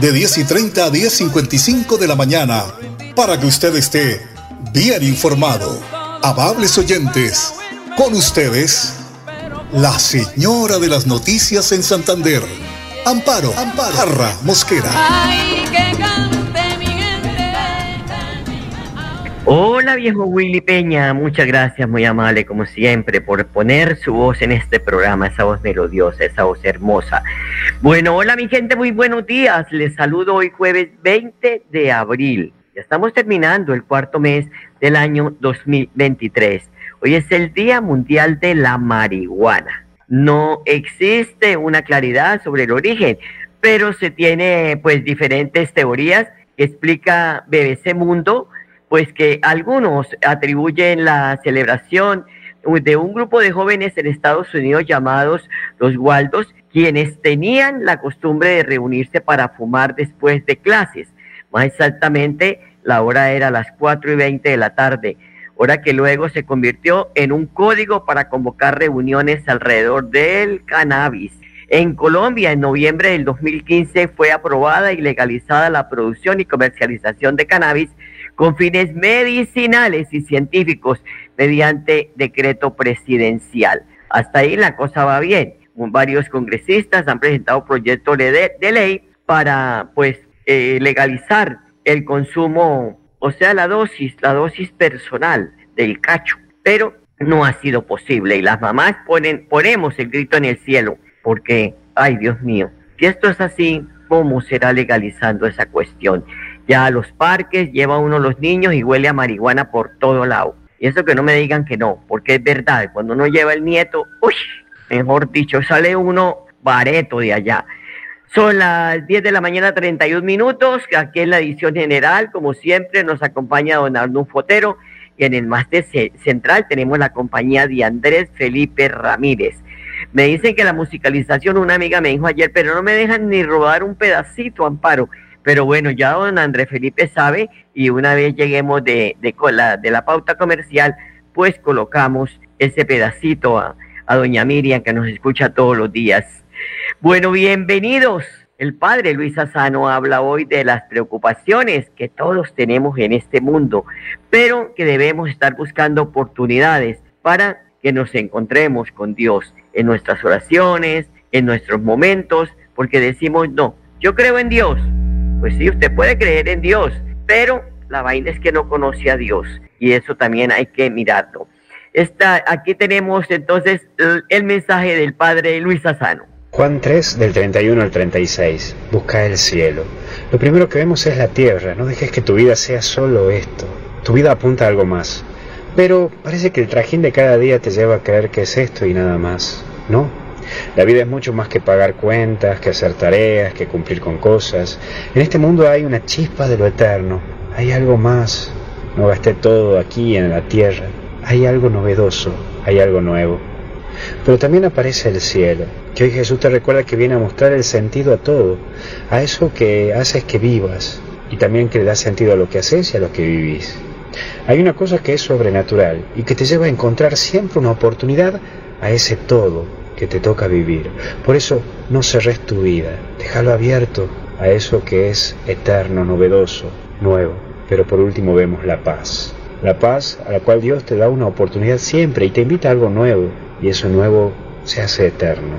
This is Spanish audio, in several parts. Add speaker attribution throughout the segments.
Speaker 1: de 10 y 30 a 10.55 de la mañana, para que usted esté bien informado. Amables oyentes, con ustedes, la señora de las noticias en Santander, Amparo, Amparo, Parra Mosquera.
Speaker 2: Hola viejo Willy Peña, muchas gracias, muy amable como siempre, por poner su voz en este programa, esa voz melodiosa, esa voz hermosa. Bueno, hola mi gente, muy buenos días. Les saludo hoy jueves 20 de abril. Ya estamos terminando el cuarto mes del año 2023. Hoy es el Día Mundial de la Marihuana. No existe una claridad sobre el origen, pero se tiene pues diferentes teorías que explica BBC Mundo pues que algunos atribuyen la celebración de un grupo de jóvenes en Estados Unidos llamados los Waldos, quienes tenían la costumbre de reunirse para fumar después de clases. Más exactamente, la hora era las 4 y 20 de la tarde, hora que luego se convirtió en un código para convocar reuniones alrededor del cannabis. En Colombia, en noviembre del 2015, fue aprobada y legalizada la producción y comercialización de cannabis con fines medicinales y científicos mediante decreto presidencial. Hasta ahí la cosa va bien. Varios congresistas han presentado proyectos de, ley para pues eh, legalizar el consumo, o sea, la dosis, la dosis personal del cacho, pero no ha sido posible y las mamás ponen, ponemos el grito en el cielo porque, ay Dios mío, si esto es así, ¿cómo será legalizando esa cuestión? Ya a los parques lleva uno los niños y huele a marihuana por todo lado. Y eso que no me digan que no, porque es verdad, cuando uno lleva el nieto, uy, mejor dicho, sale uno bareto de allá. Son las 10 de la mañana, 31 minutos. Aquí en la edición general, como siempre, nos acompaña don Arnulfo Fotero. Y en el máster central tenemos la compañía de Andrés Felipe Ramírez. Me dicen que la musicalización, una amiga me dijo ayer, pero no me dejan ni rodar un pedacito, Amparo. Pero bueno, ya don Andrés Felipe sabe y una vez lleguemos de, de, la, de la pauta comercial, pues colocamos ese pedacito a, a doña Miriam que nos escucha todos los días. Bueno, bienvenidos. El padre Luis Asano habla hoy de las preocupaciones que todos tenemos en este mundo, pero que debemos estar buscando oportunidades para que nos encontremos con Dios en nuestras oraciones, en nuestros momentos, porque decimos, no, yo creo en Dios, pues sí, usted puede creer en Dios, pero la vaina es que no conoce a Dios y eso también hay que mirarlo. Está, aquí tenemos entonces el, mensaje del Padre Luis Asano.
Speaker 3: Juan 3 del 31 al 36. Busca el cielo. Lo primero que vemos es la tierra. No dejes que tu vida sea solo esto. Tu vida apunta a algo más. Pero parece que el trajín de cada día te lleva a creer que es esto y nada más. No, la vida es mucho más que pagar cuentas, que hacer tareas, que cumplir con cosas. En este mundo hay una chispa de lo eterno, hay algo más. No gasté todo aquí en la tierra. Hay algo novedoso, hay algo nuevo. Pero también aparece el cielo, que hoy Jesús te recuerda que viene a mostrar el sentido a todo, a eso que haces que vivas y también que le da sentido a lo que haces y a lo que vivís. Hay una cosa que es sobrenatural y que te lleva a encontrar siempre una oportunidad a ese todo que te toca vivir. Por eso no cerres tu vida, déjalo abierto a eso que es eterno, novedoso, nuevo. Pero por último vemos la paz. La paz a la cual Dios te da una oportunidad siempre y te invita a algo nuevo. Y eso nuevo se hace eterno.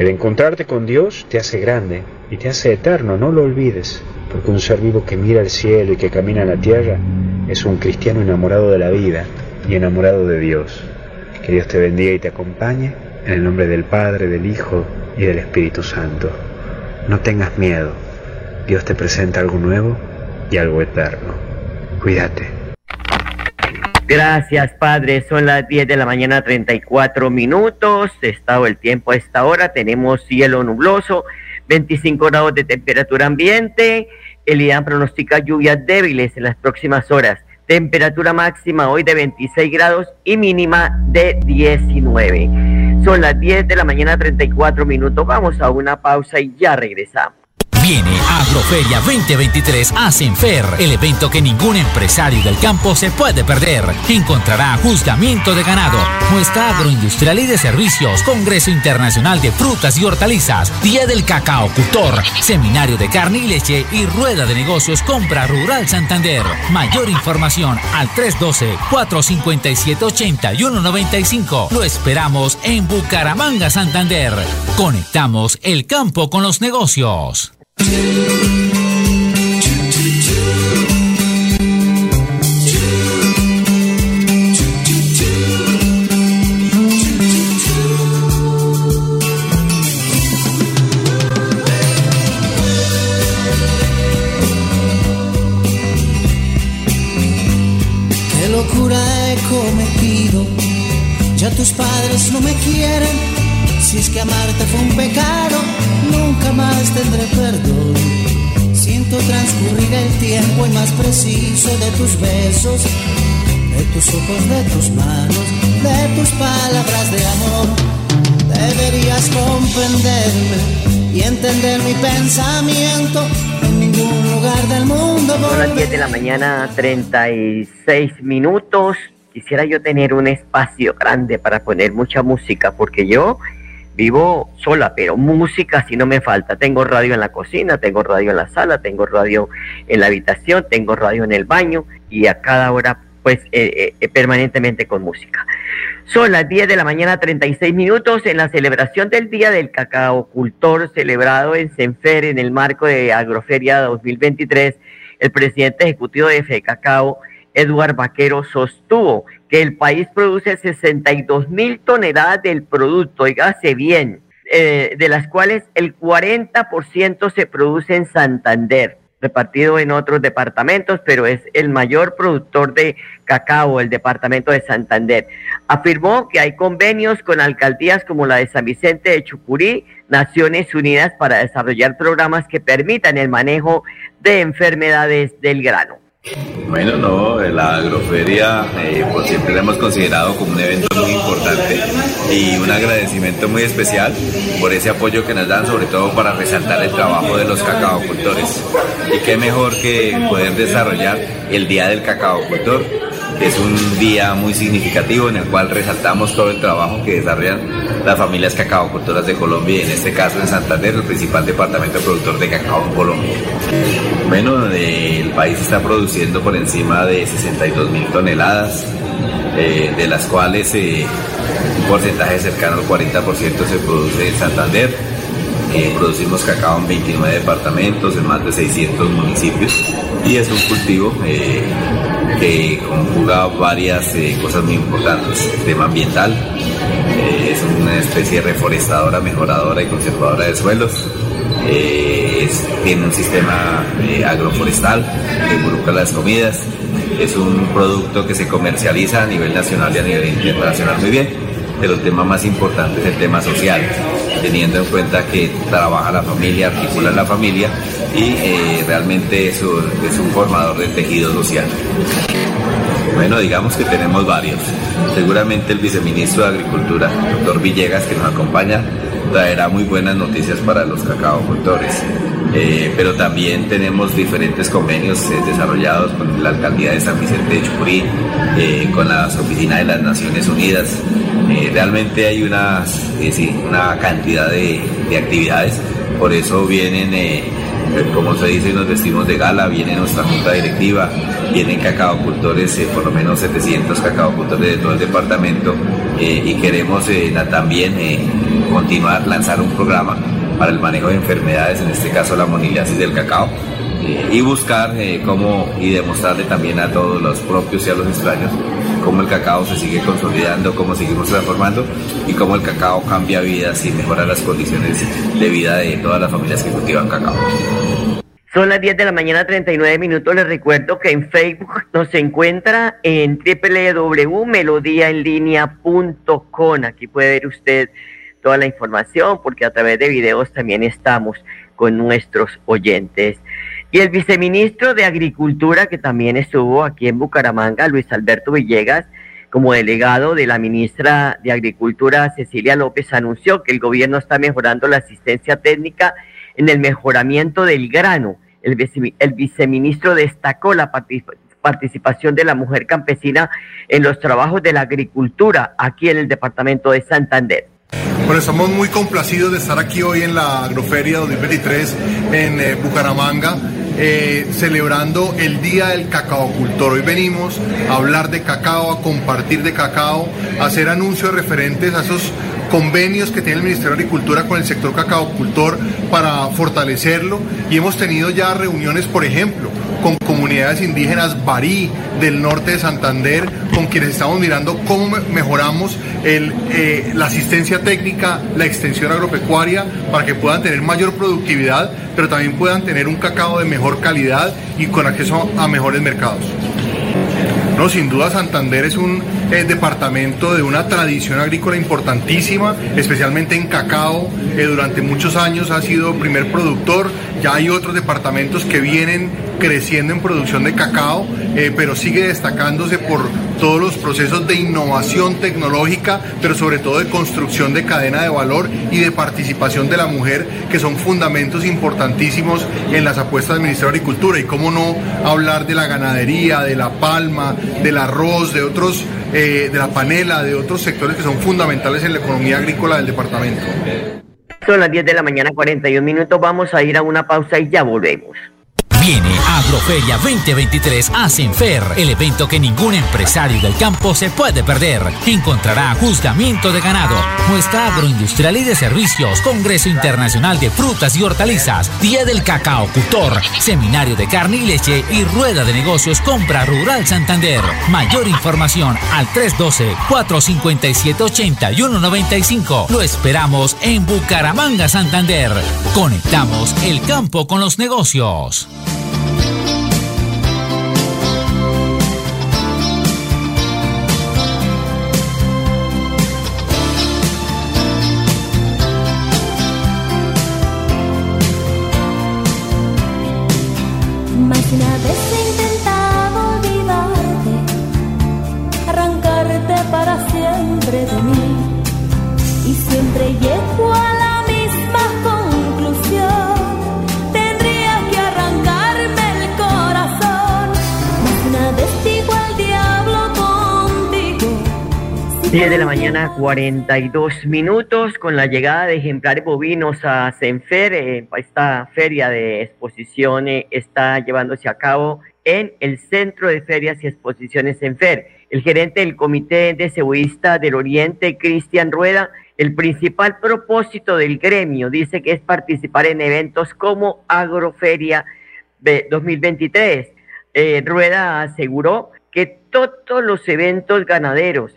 Speaker 3: El encontrarte con Dios te hace grande y te hace eterno, no lo olvides. Porque un ser vivo que mira el cielo y que camina en la tierra es un cristiano enamorado de la vida y enamorado de Dios. Que Dios te bendiga y te acompañe en el nombre del Padre, del Hijo y del Espíritu Santo. No tengas miedo. Dios te presenta algo nuevo y algo eterno. Cuídate.
Speaker 2: Gracias, Padre. Son las 10 de la mañana, 34 minutos. Estado el tiempo a esta hora. Tenemos cielo nubloso, 25 grados de temperatura ambiente. El pronostica lluvias débiles en las próximas horas. Temperatura máxima hoy de 26 grados y mínima de 19. Son las 10 de la mañana 34 minutos. Vamos a una pausa y ya regresamos.
Speaker 4: Viene Agroferia 2023 a Senfer, el evento que ningún empresario del campo se puede perder. Encontrará juzgamiento de ganado, muestra agroindustrial y de servicios, Congreso Internacional de Frutas y Hortalizas, Día del Cacao Cultor, Seminario de Carne y Leche y Rueda de Negocios Compra Rural Santander. Mayor información al 312-457-8195. Lo esperamos en Bucaramanga, Santander. Conectamos el campo con los negocios.
Speaker 5: Qué locura he cometido, ya tus padres no me quieren que amarte fue un pecado, nunca más tendré perdón. Siento transcurrir el tiempo y más preciso de tus besos, de tus ojos, de tus manos, de tus palabras de amor. Deberías comprenderme y entender mi pensamiento. En ningún lugar del mundo.
Speaker 2: Son las 10 de la mañana, 36 minutos. Quisiera yo tener un espacio grande para poner mucha música, porque yo Vivo sola, pero música sí no me falta. Tengo radio en la cocina, tengo radio en la sala, tengo radio en la habitación, tengo radio en el baño y a cada hora pues eh, eh, permanentemente con música. Son las 10 de la mañana 36 minutos en la celebración del Día del Cacao Cultor celebrado en Senfer en el marco de Agroferia 2023. El presidente ejecutivo de FECACAO, Eduard Vaquero, sostuvo que el país produce 62 mil toneladas del producto, oígase bien, eh, de las cuales el 40% se produce en Santander, repartido en otros departamentos, pero es el mayor productor de cacao, el departamento de Santander. Afirmó que hay convenios con alcaldías como la de San Vicente de Chucurí, Naciones Unidas, para desarrollar programas que permitan el manejo de enfermedades del grano.
Speaker 6: Bueno, no, la agroferia eh, por siempre la hemos considerado como un evento muy importante y un agradecimiento muy especial por ese apoyo que nos dan, sobre todo para resaltar el trabajo de los cacaocultores. Y qué mejor que poder desarrollar el Día del Cacaocultor es un día muy significativo en el cual resaltamos todo el trabajo que desarrollan las familias cacaocultoras de Colombia y en este caso en Santander, el principal departamento productor de cacao en Colombia. Bueno, el país está produciendo por encima de 62 mil toneladas, eh, de las cuales eh, un porcentaje cercano al 40% se produce en Santander. Eh, producimos cacao en 29 departamentos, en más de 600 municipios y es un cultivo que conjuga varias eh, cosas muy importantes. El tema ambiental, eh, es una especie reforestadora, mejoradora y conservadora de suelos. Eh, tiene un sistema agroforestal que involucra las comidas. Es un producto que se comercializa a nivel nacional y a nivel internacional muy bien. Pero el tema más importante es el tema social, teniendo en cuenta que trabaja la familia, articula la familia y realmente es un formador del tejido social. Bueno, digamos que tenemos varios. Seguramente el viceministro de Agricultura, doctor Villegas, que nos acompaña, traerá muy buenas noticias para los cacaocultores. Eh, pero también tenemos diferentes convenios eh, desarrollados con la alcaldía de San Vicente de Chucurí, eh, con las oficinas de las Naciones Unidas. realmente hay una, cantidad de, actividades, por eso vienen como se dice, nos vestimos de gala, viene nuestra junta directiva, vienen cacaocultores, eh, por lo menos 700 cacaocultores de todo el departamento eh, y queremos eh, también continuar, lanzar un programa para el manejo de enfermedades, en este caso la moniliasis del cacao, y buscar cómo y demostrarle también a todos los propios y a los extraños cómo el cacao se sigue consolidando, cómo seguimos transformando y cómo el cacao cambia vidas y mejora las condiciones de vida de todas las familias que cultivan cacao.
Speaker 2: Son las 10 de la mañana, 39 minutos. Les recuerdo que en Facebook nos encuentra en www.melodiaenlinea.com. Aquí puede ver usted toda la información, porque a través de videos también estamos con nuestros oyentes. Y el viceministro de Agricultura, que también estuvo aquí en Bucaramanga, Luis Alberto Villegas, como delegado de la ministra de Agricultura, Cecilia López, anunció que el gobierno está mejorando la asistencia técnica en el mejoramiento del grano. El, viceministro destacó la participación de la mujer campesina en los trabajos de la agricultura aquí en el departamento de Santander.
Speaker 7: Bueno, estamos muy complacidos de estar aquí hoy en la Agroferia 2023 en eh, Bucaramanga. Eh, celebrando el Día del Cacaocultor. Hoy venimos a hablar de cacao, a compartir de cacao, a hacer anuncios referentes a esos convenios que tiene el Ministerio de Agricultura con el sector cacaocultor para fortalecerlo y hemos tenido ya reuniones, por ejemplo, con comunidades indígenas Barí del norte de Santander, con quienes estamos mirando cómo mejoramos eh, la asistencia técnica, la extensión agropecuaria, para que puedan tener mayor productividad, pero también puedan tener un cacao de mejor calidad y con acceso a mejores mercados. No, sin duda Santander es un eh, departamento de una tradición agrícola importantísima, especialmente en cacao. Eh, durante muchos años ha sido primer productor. Ya hay otros departamentos que vienen creciendo en producción de cacao, eh, pero sigue destacándose por todos los procesos de innovación tecnológica, pero sobre todo de construcción de cadena de valor y de participación de la mujer, que son fundamentos importantísimos en las apuestas del Ministerio de Agricultura. Y cómo no hablar de la ganadería, de la palma, del arroz, de otros, eh, de la panela, de otros sectores que son fundamentales en la economía agrícola del departamento.
Speaker 2: Son las 10 de la mañana, 41 minutos. Vamos a ir a una pausa y ya volvemos.
Speaker 4: Viene Agroferia 2023 a Senfer, el evento que ningún empresario del campo se puede perder. Encontrará juzgamiento de ganado, muestra agroindustrial y de servicios, Congreso Internacional de Frutas y Hortalizas, Día del Cacao Cultor, Seminario de Carne y Leche y Rueda de Negocios Compra Rural Santander. Mayor información al 312-457-8195. Lo esperamos en Bucaramanga, Santander. Conectamos el campo con los negocios.
Speaker 2: De la mañana, 42 minutos, con la llegada de ejemplares bovinos a Senfer. Eh, esta feria de exposiciones está llevándose a cabo en el Centro de Ferias y Exposiciones Senfer. El gerente del Comité de Cebollista del Oriente, Cristian Rueda, el principal propósito del gremio dice que es participar en eventos como Agroferia 2023. Eh, Rueda aseguró que todos los eventos ganaderos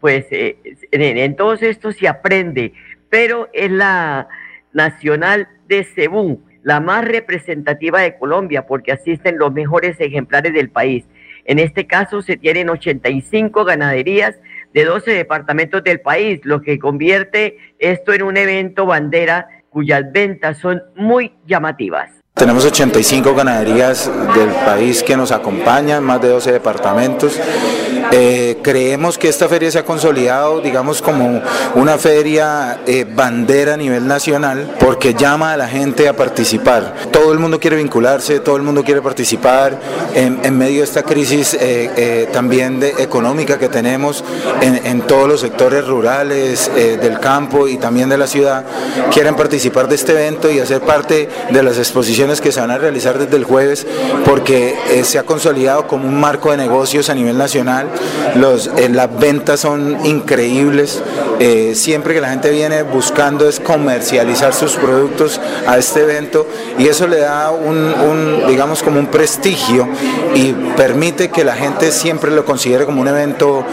Speaker 2: pues eh, en, todos estos se aprende, pero es la nacional de Cebú, la más representativa de Colombia, porque asisten los mejores ejemplares del país. En este caso se tienen 85 ganaderías de 12 departamentos del país, lo que convierte esto en un evento bandera cuyas ventas son muy llamativas.
Speaker 8: Tenemos 85 ganaderías del país que nos acompañan, más de 12 departamentos. Eh, creemos que esta feria se ha consolidado, digamos, como una feria eh, bandera a nivel nacional porque llama a la gente a participar. Todo el mundo quiere vincularse, todo el mundo quiere participar en, medio de esta crisis eh, también económica que tenemos en, en, todos los sectores rurales, del campo y también de la ciudad. Quieren participar de este evento y hacer parte de las exposiciones que se van a realizar desde el jueves porque eh, se ha consolidado como un marco de negocios a nivel nacional. Eh, las ventas son increíbles. Eh, siempre que la gente viene buscando es comercializar sus productos a este evento y eso le da un, digamos, como un prestigio y permite que la gente siempre lo considere como un evento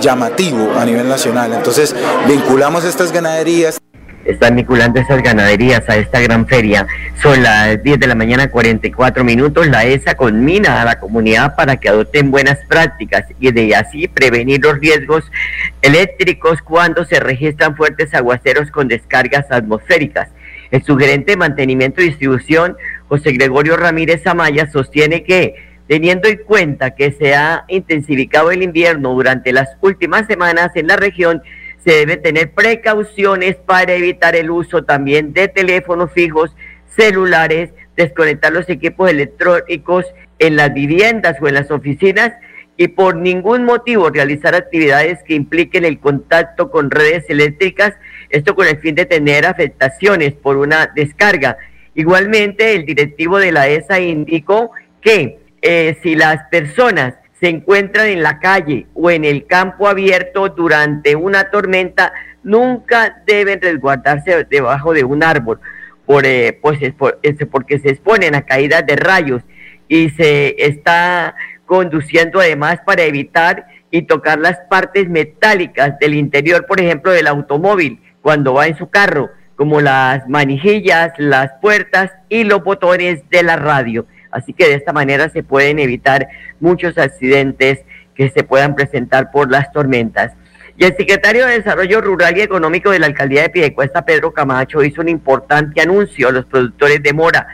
Speaker 8: llamativo a nivel nacional. Entonces vinculamos estas ganaderías.
Speaker 2: Están vinculando esas ganaderías a esta gran feria. Son las 10 de la mañana, 44 minutos. La ESA conmina a la comunidad para que adopten buenas prácticas y de así prevenir los riesgos eléctricos cuando se registran fuertes aguaceros con descargas atmosféricas. El sugerente de mantenimiento y distribución, José Gregorio Ramírez Amaya, sostiene que, teniendo en cuenta que se ha intensificado el invierno durante las últimas semanas en la región, se debe tener precauciones para evitar el uso también de teléfonos fijos, celulares, desconectar los equipos electrónicos en las viviendas o en las oficinas y por ningún motivo realizar actividades que impliquen el contacto con redes eléctricas, esto con el fin de tener afectaciones por una descarga. Igualmente, el directivo de la ESA indicó que eh, si las personas se encuentran en la calle o en el campo abierto durante una tormenta, nunca deben resguardarse debajo de un árbol, por, eh, pues, porque se exponen a caídas de rayos y se está conduciendo además para evitar y tocar las partes metálicas del interior, por ejemplo, del automóvil cuando va en su carro, como las manijillas, las puertas y los botones de la radio. Así que de esta manera se pueden evitar muchos accidentes que se puedan presentar por las tormentas. Y el secretario de Desarrollo Rural y Económico de la Alcaldía de Piedecuesta, Pedro Camacho, hizo un importante anuncio a los productores de mora,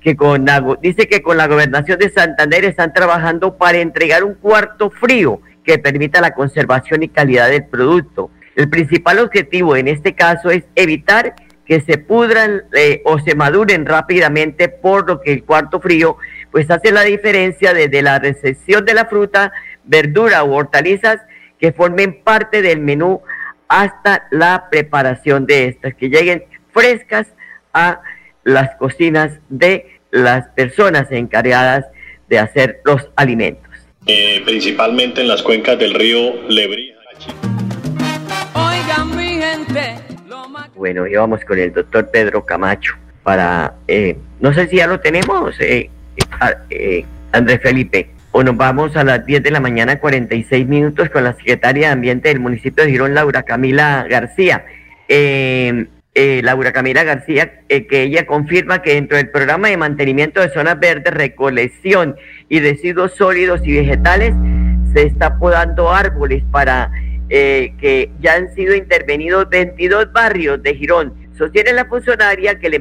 Speaker 2: que con dice que con la gobernación de Santander están trabajando para entregar un cuarto frío que permita la conservación y calidad del producto. El principal objetivo en este caso es evitar que se pudran eh, o se maduren rápidamente, por lo que el cuarto frío pues hace la diferencia desde la recepción de la fruta, verdura u hortalizas que formen parte del menú hasta la preparación de estas, que lleguen frescas a las cocinas de las personas encargadas de hacer los alimentos.
Speaker 9: Eh, principalmente en las cuencas del río Lebrija.
Speaker 2: Oigan mi gente. Bueno, y vamos con el doctor Pedro Camacho para, eh, no sé si ya lo tenemos, eh, eh, Andrés Felipe, o nos vamos a las 10 de la mañana, 46 minutos, con la secretaria de Ambiente del municipio de Girón, Laura Camila García. Laura Camila García, que ella confirma que dentro del programa de mantenimiento de zonas verdes, recolección y residuos sólidos y vegetales, se está podando árboles para eh, que ya han sido intervenidos 22 barrios de Girón. Sostiene la funcionaria que el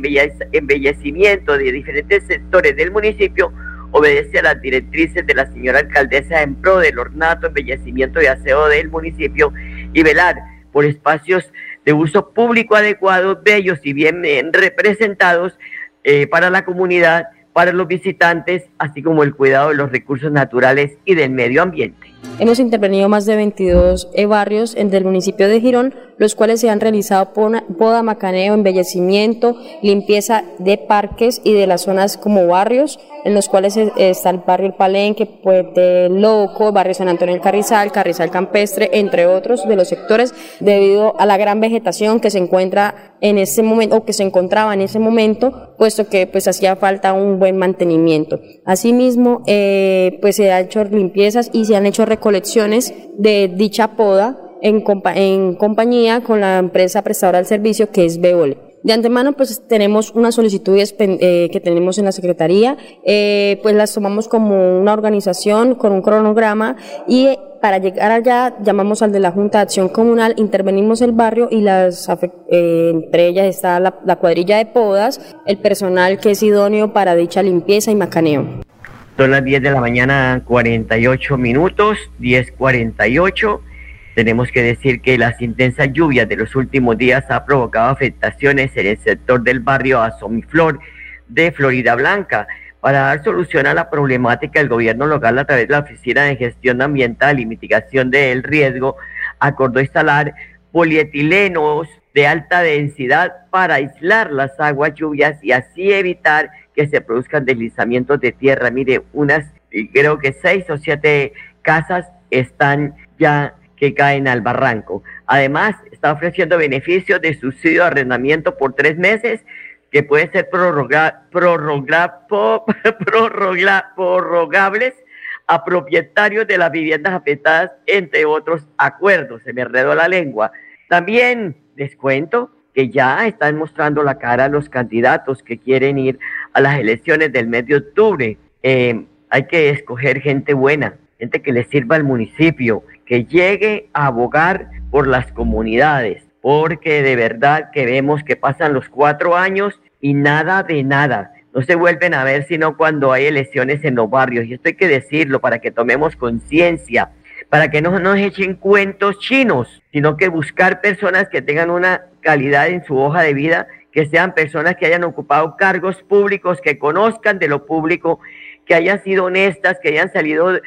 Speaker 2: embellecimiento de diferentes sectores del municipio obedece a las directrices de la señora alcaldesa en pro del ornato, embellecimiento y aseo del municipio y velar por espacios de uso público adecuados, bellos y bien, representados eh, para la comunidad, para los visitantes, así como el cuidado de los recursos naturales y del medio ambiente.
Speaker 10: Hemos intervenido más de 22 eh, barrios del municipio de Girón, los cuales se han realizado poda, macaneo, embellecimiento, limpieza de parques y de las zonas como barrios, en los cuales está el barrio El Palenque, Puente Loco, barrio San Antonio del Carrizal, Carrizal Campestre, entre otros de los sectores, debido a la gran vegetación que se encuentra en ese momento, o que se encontraba en ese momento, puesto que pues hacía falta un buen mantenimiento. Asimismo, eh, pues se han hecho limpiezas y se han hecho recolecciones de dicha poda en, en compañía con la empresa prestadora del servicio que es Beole. De antemano, pues tenemos unas solicitudes eh, que tenemos en la Secretaría, eh, pues las tomamos como una organización con un cronograma y para llegar allá llamamos al de la Junta de Acción Comunal, intervenimos el barrio y las eh, entre ellas está la, la cuadrilla de podas, el personal que es idóneo para dicha limpieza y macaneo.
Speaker 2: Son las 10 de la mañana, 48 minutos, 10.48. Tenemos que decir que las intensas lluvias de los últimos días ha provocado afectaciones en el sector del barrio Asomiflor de Florida Blanca. Para dar solución a la problemática, el gobierno local, a través de la Oficina de Gestión Ambiental y Mitigación del Riesgo, acordó instalar polietilenos de alta densidad para aislar las aguas lluvias y así evitar que se produzcan deslizamientos de tierra. Mire, unas, creo que seis o siete casas están ya que caen al barranco. Además, está ofreciendo beneficios de subsidio de arrendamiento por tres meses que pueden ser prorroga, prorroga, prorrogables a propietarios de las viviendas afectadas, entre otros acuerdos. Se me enredó la lengua. También les cuento que ya están mostrando la cara a los candidatos que quieren ir a las elecciones del mes de octubre. Eh, hay que escoger gente buena, gente que le sirva al municipio, que llegue a abogar por las comunidades, porque de verdad que vemos que pasan los cuatro años y nada de nada. No se vuelven a ver sino cuando hay elecciones en los barrios. Y esto hay que decirlo para que tomemos conciencia, para que no nos echen cuentos chinos, sino que buscar personas que tengan una calidad en su hoja de vida, que sean personas que hayan ocupado cargos públicos, que conozcan de lo público, que hayan sido honestas, que hayan salido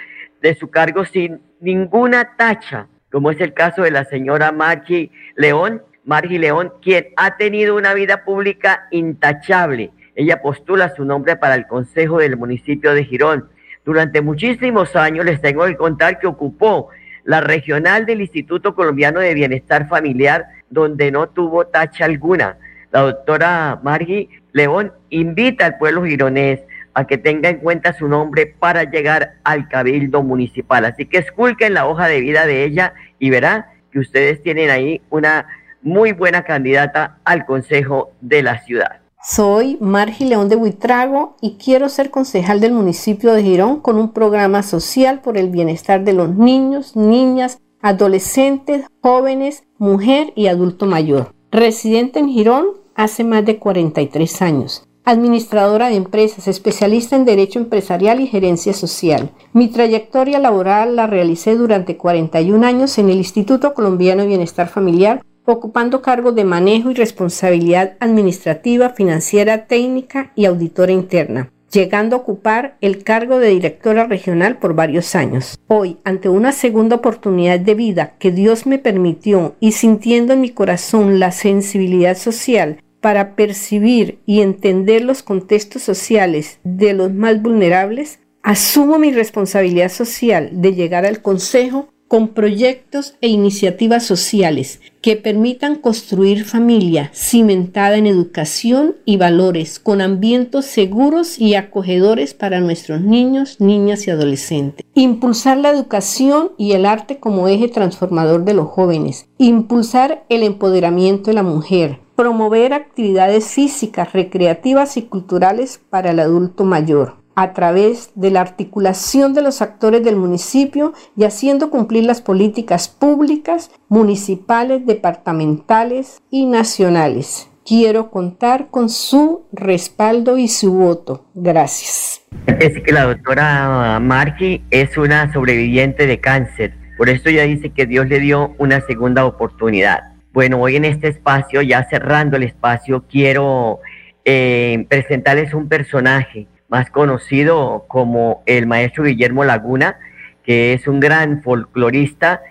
Speaker 2: de su cargo sin ninguna tacha, como es el caso de la señora Margie León, Margie León, quien ha tenido una vida pública intachable. Ella postula su nombre para el Consejo del municipio de Girón. Durante muchísimos años les tengo que contar que ocupó la regional del Instituto Colombiano de Bienestar Familiar, donde no tuvo tacha alguna. La doctora Margie León invita al pueblo gironés a que tenga en cuenta su nombre para llegar al cabildo municipal. Así que esculquen la hoja de vida de ella y verá que ustedes tienen ahí una muy buena candidata al consejo de la ciudad.
Speaker 11: Soy Margi León de Buitrago y quiero ser concejal del municipio de Girón con un programa social por el bienestar de los niños, niñas, adolescentes, jóvenes, mujer y adulto mayor. Residente en Girón hace más de 43 años administradora de empresas, especialista en Derecho Empresarial y Gerencia Social. Mi trayectoria laboral la realicé durante 41 años en el Instituto Colombiano de Bienestar Familiar, ocupando cargos de manejo y responsabilidad administrativa, financiera, técnica y auditora interna llegando a ocupar el cargo de directora regional por varios años. Hoy, ante una segunda oportunidad de vida que Dios me permitió y sintiendo en mi corazón la sensibilidad social para percibir y entender los contextos sociales de los más vulnerables, asumo mi responsabilidad social de llegar al Consejo con proyectos e iniciativas sociales que permitan construir familia cimentada en educación y valores, con ambientes seguros y acogedores para nuestros niños, niñas y adolescentes. Impulsar la educación y el arte como eje transformador de los jóvenes. Impulsar el empoderamiento de la mujer, promover actividades físicas, recreativas y culturales para el adulto mayor a través de la articulación de los actores del municipio y haciendo cumplir las políticas públicas, municipales, departamentales y nacionales. Quiero contar con su respaldo y su voto. Gracias.
Speaker 2: Es que la doctora Margie es una sobreviviente de cáncer. Por eso ella dice que Dios le dio una segunda oportunidad. Bueno, hoy en este espacio, ya cerrando el espacio, quiero eh, presentarles un personaje más conocido como el maestro Guillermo Laguna, que es un gran folclorista.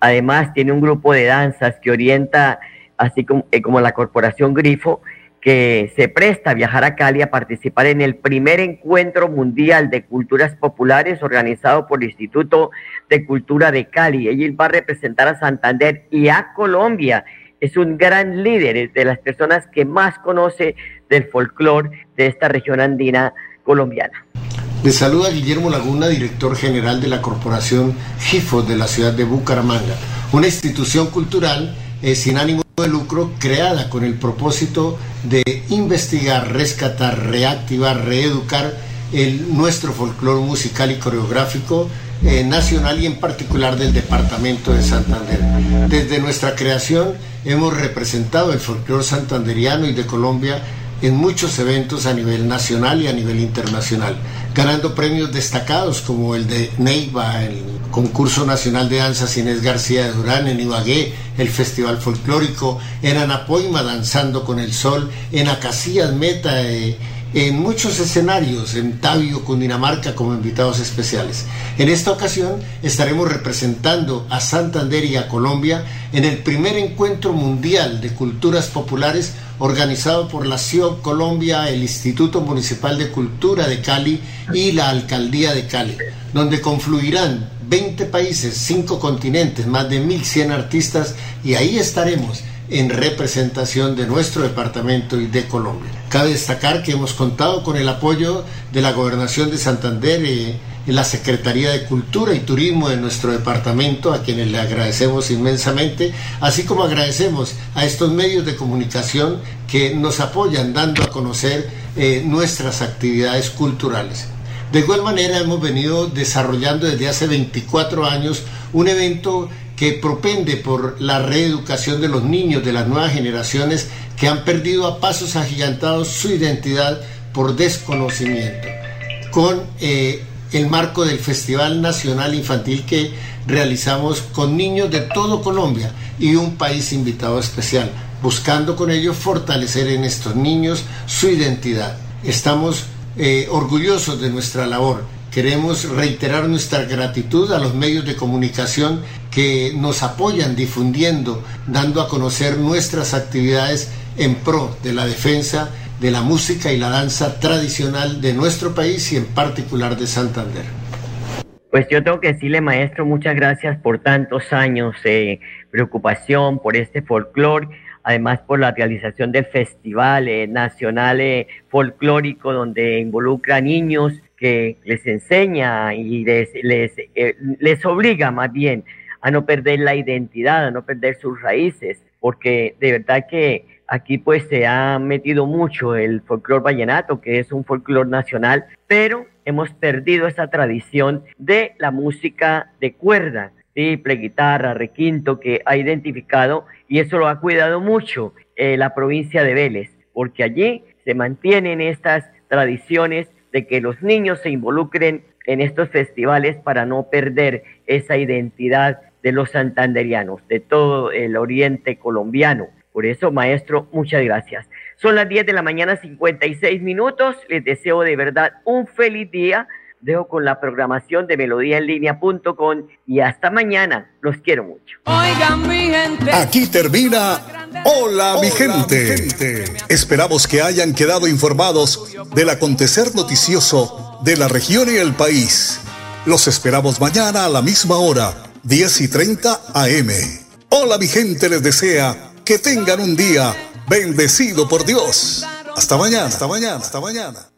Speaker 2: Además, tiene un grupo de danzas que orienta, así como, eh, como la Corporación Grifo, que se presta a viajar a Cali a participar en el primer encuentro mundial de culturas populares organizado por el Instituto de Cultura de Cali. Ella va a representar a Santander y a Colombia. Es un gran líder, de las personas que más conoce del folclore de esta región andina colombiana.
Speaker 12: Le saluda Guillermo Laguna, director general de la Corporación GIFO de la ciudad de Bucaramanga, una institución cultural eh, sin ánimo de lucro creada con el propósito de investigar, rescatar, reactivar, reeducar el, nuestro folclore musical y coreográfico eh, nacional y en particular del departamento de Santander. Desde nuestra creación hemos representado el folclore santanderiano y de Colombia en muchos eventos a nivel nacional y a nivel internacional, ganando premios destacados como el de Neiva, el concurso nacional de danzas Inés García de Durán, en Ibagué, el Festival Folclórico, en Anapoima, Danzando con el Sol, en Acacias Meta, eh, en muchos escenarios, en Tabio, Cundinamarca, como invitados especiales. En esta ocasión estaremos representando a Santander y a Colombia en el primer encuentro mundial de culturas populares organizado por la CIO Colombia, el Instituto Municipal de Cultura de Cali y la Alcaldía de Cali, donde confluirán 20 países, 5 continentes, más de 1.100 artistas y ahí estaremos en representación de nuestro departamento y de Colombia. Cabe destacar que hemos contado con el apoyo de la Gobernación de Santander, eh, en la Secretaría de Cultura y Turismo de nuestro departamento, a quienes le agradecemos inmensamente, así como agradecemos a estos medios de comunicación que nos apoyan dando a conocer eh, nuestras actividades culturales. De igual manera hemos venido desarrollando desde hace 24 años un evento que propende por la reeducación de los niños de las nuevas generaciones que han perdido a pasos agigantados su identidad por desconocimiento, con eh, el marco del Festival Nacional Infantil que realizamos con niños de todo Colombia y un país invitado especial, buscando con ello fortalecer en estos niños su identidad. Estamos eh, orgullosos de nuestra labor. Queremos reiterar nuestra gratitud a los medios de comunicación que nos apoyan difundiendo, dando a conocer nuestras actividades en pro de la defensa de la música y la danza tradicional de nuestro país y en particular de Santander.
Speaker 2: Pues yo tengo que decirle, maestro, muchas gracias por tantos años de preocupación por este folclore, además por la realización del Festival eh, Nacional eh, Folclórico, donde involucra niños que les enseña y les, eh, les obliga más bien a no perder la identidad, a no perder sus raíces, porque de verdad que Aquí pues se ha metido mucho el folclore vallenato, que es un folclore nacional, pero hemos perdido esa tradición de la música de cuerda, triple, guitarra, requinto, que ha identificado y eso lo ha cuidado mucho eh, la provincia de Vélez, porque allí se mantienen estas tradiciones de que los niños se involucren en estos festivales para no perder esa identidad de los santanderianos, de todo el oriente colombiano. Por eso, maestro, muchas gracias. Son las 10 de la mañana, 56 minutos. Les deseo de verdad un feliz día. Dejo con la programación de melodíaenlínea.com y hasta mañana. Los quiero mucho.
Speaker 1: Oigan, mi gente. Aquí termina Hola, mi, gente. gente. Esperamos que hayan quedado informados del acontecer noticioso de la región y el país. Los esperamos mañana a la misma hora, 10 y 30 AM. Hola, mi gente les desea que tengan un día bendecido por Dios. Hasta mañana, hasta mañana, hasta mañana.